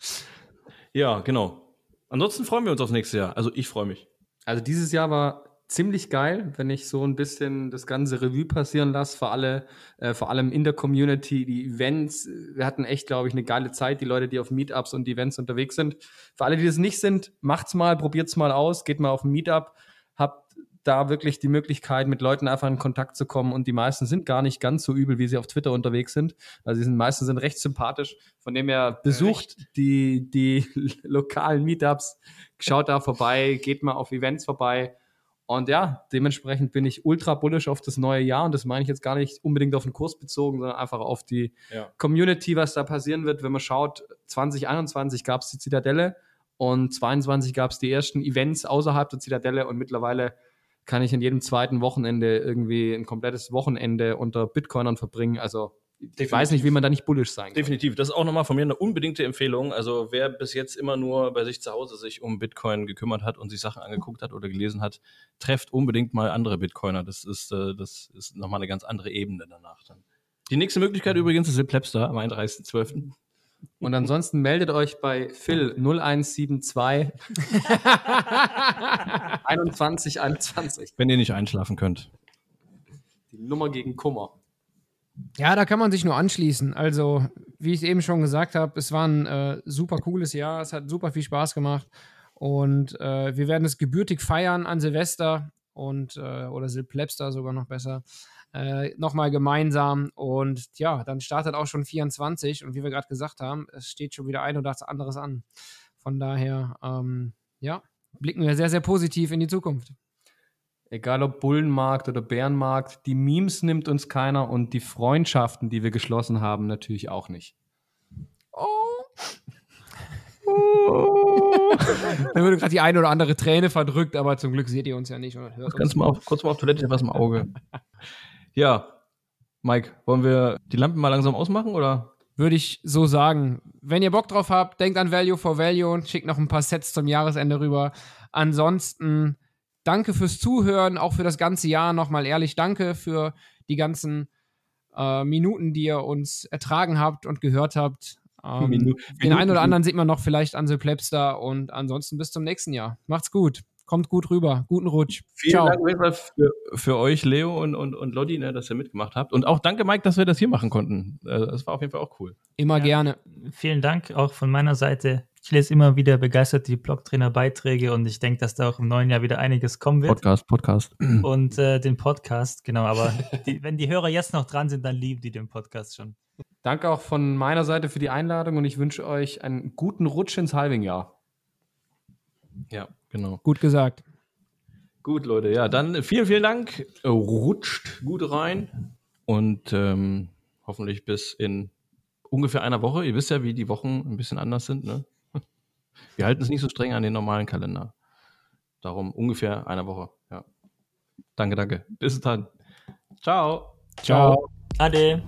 ja, genau. Ansonsten freuen wir uns aufs nächste Jahr. Also ich freue mich. Also dieses Jahr war ziemlich geil, wenn ich so ein bisschen das ganze Revue passieren lasse, für alle, äh, vor allem in der Community, die Events. Wir hatten echt, glaube ich, eine geile Zeit, die Leute, die auf Meetups und Events unterwegs sind. Für alle, die das nicht sind, macht's mal, probiert's mal aus, geht mal auf ein Meetup, habt da wirklich die Möglichkeit, mit Leuten einfach in Kontakt zu kommen und die meisten sind gar nicht ganz so übel, wie sie auf Twitter unterwegs sind. Also die sind, meisten sind recht sympathisch. Von dem her besucht die, die lokalen Meetups, schaut da vorbei, geht mal auf Events vorbei und ja, dementsprechend bin ich ultra bullish auf das neue Jahr und das meine ich jetzt gar nicht unbedingt auf den Kurs bezogen, sondern einfach auf die ja. Community, was da passieren wird. Wenn man schaut, 2021 gab es die Zitadelle und 2022 gab es die ersten Events außerhalb der Zitadelle und mittlerweile kann ich in jedem zweiten Wochenende irgendwie ein komplettes Wochenende unter Bitcoinern verbringen. Also Definitiv. Ich weiß nicht, wie man da nicht bullisch sein kann. Definitiv. Das ist auch nochmal von mir eine unbedingte Empfehlung. Also wer bis jetzt immer nur bei sich zu Hause sich um Bitcoin gekümmert hat und sich Sachen angeguckt hat oder gelesen hat, trefft unbedingt mal andere Bitcoiner. Das ist, äh, das ist nochmal eine ganz andere Ebene danach dann. Die nächste Möglichkeit mhm. übrigens ist Plebster am 31.12. Und ansonsten meldet euch bei Phil 0172 2121. Wenn ihr nicht einschlafen könnt. Die Nummer gegen Kummer. Ja, da kann man sich nur anschließen. Also, wie ich eben schon gesagt habe, es war ein äh, super cooles Jahr. Es hat super viel Spaß gemacht. Und äh, wir werden es gebürtig feiern an Silvester und äh, oder Silplebster sogar noch besser. Äh, nochmal gemeinsam. Und ja, dann startet auch schon 24. Und wie wir gerade gesagt haben, es steht schon wieder ein oder das anderes an. Von daher, ähm, ja, blicken wir sehr, sehr positiv in die Zukunft. Egal ob Bullenmarkt oder Bärenmarkt, die Memes nimmt uns keiner und die Freundschaften, die wir geschlossen haben, natürlich auch nicht. Oh. oh. Dann würde gerade die eine oder andere Träne verdrückt, aber zum Glück seht ihr uns ja nicht. Und hört Ganz mal auf, kurz mal auf Toilette, was im Auge. ja, Mike, wollen wir die Lampen mal langsam ausmachen oder? Würde ich so sagen. Wenn ihr Bock drauf habt, denkt an Value for Value und schickt noch ein paar Sets zum Jahresende rüber. Ansonsten danke fürs Zuhören, auch für das ganze Jahr nochmal ehrlich danke für die ganzen äh, Minuten, die ihr uns ertragen habt und gehört habt. Ähm, Minu den einen oder anderen sieht man noch vielleicht an The Plebster und ansonsten bis zum nächsten Jahr. Macht's gut. Kommt gut rüber. Guten Rutsch. Vielen Ciao. Dank für, für euch, Leo und, und, und Lodi, ne, dass ihr mitgemacht habt. Und auch danke, Mike, dass wir das hier machen konnten. Äh, Das war auf jeden Fall auch cool. Immer Ja. gerne. Vielen Dank auch von meiner Seite. Ich lese immer wieder begeistert die Blocktrainer-Beiträge und ich denke, dass da auch im neuen Jahr wieder einiges kommen wird. Podcast, Podcast. Und äh, den Podcast, genau. Aber die, wenn die Hörer jetzt noch dran sind, dann lieben die den Podcast schon. Danke auch von meiner Seite für die Einladung und ich wünsche euch einen guten Rutsch ins Halving-Jahr. Ja, genau. Gut gesagt. Gut, Leute. Ja, dann vielen, vielen Dank. Rutscht gut rein. Und ähm, hoffentlich bis in ungefähr einer Woche. Ihr wisst ja, wie die Wochen ein bisschen anders sind. Ne? Wir halten es nicht so streng an den normalen Kalender. Darum ungefähr einer Woche. Ja. Danke, danke. Bis dann. Ciao. Ciao. Ade.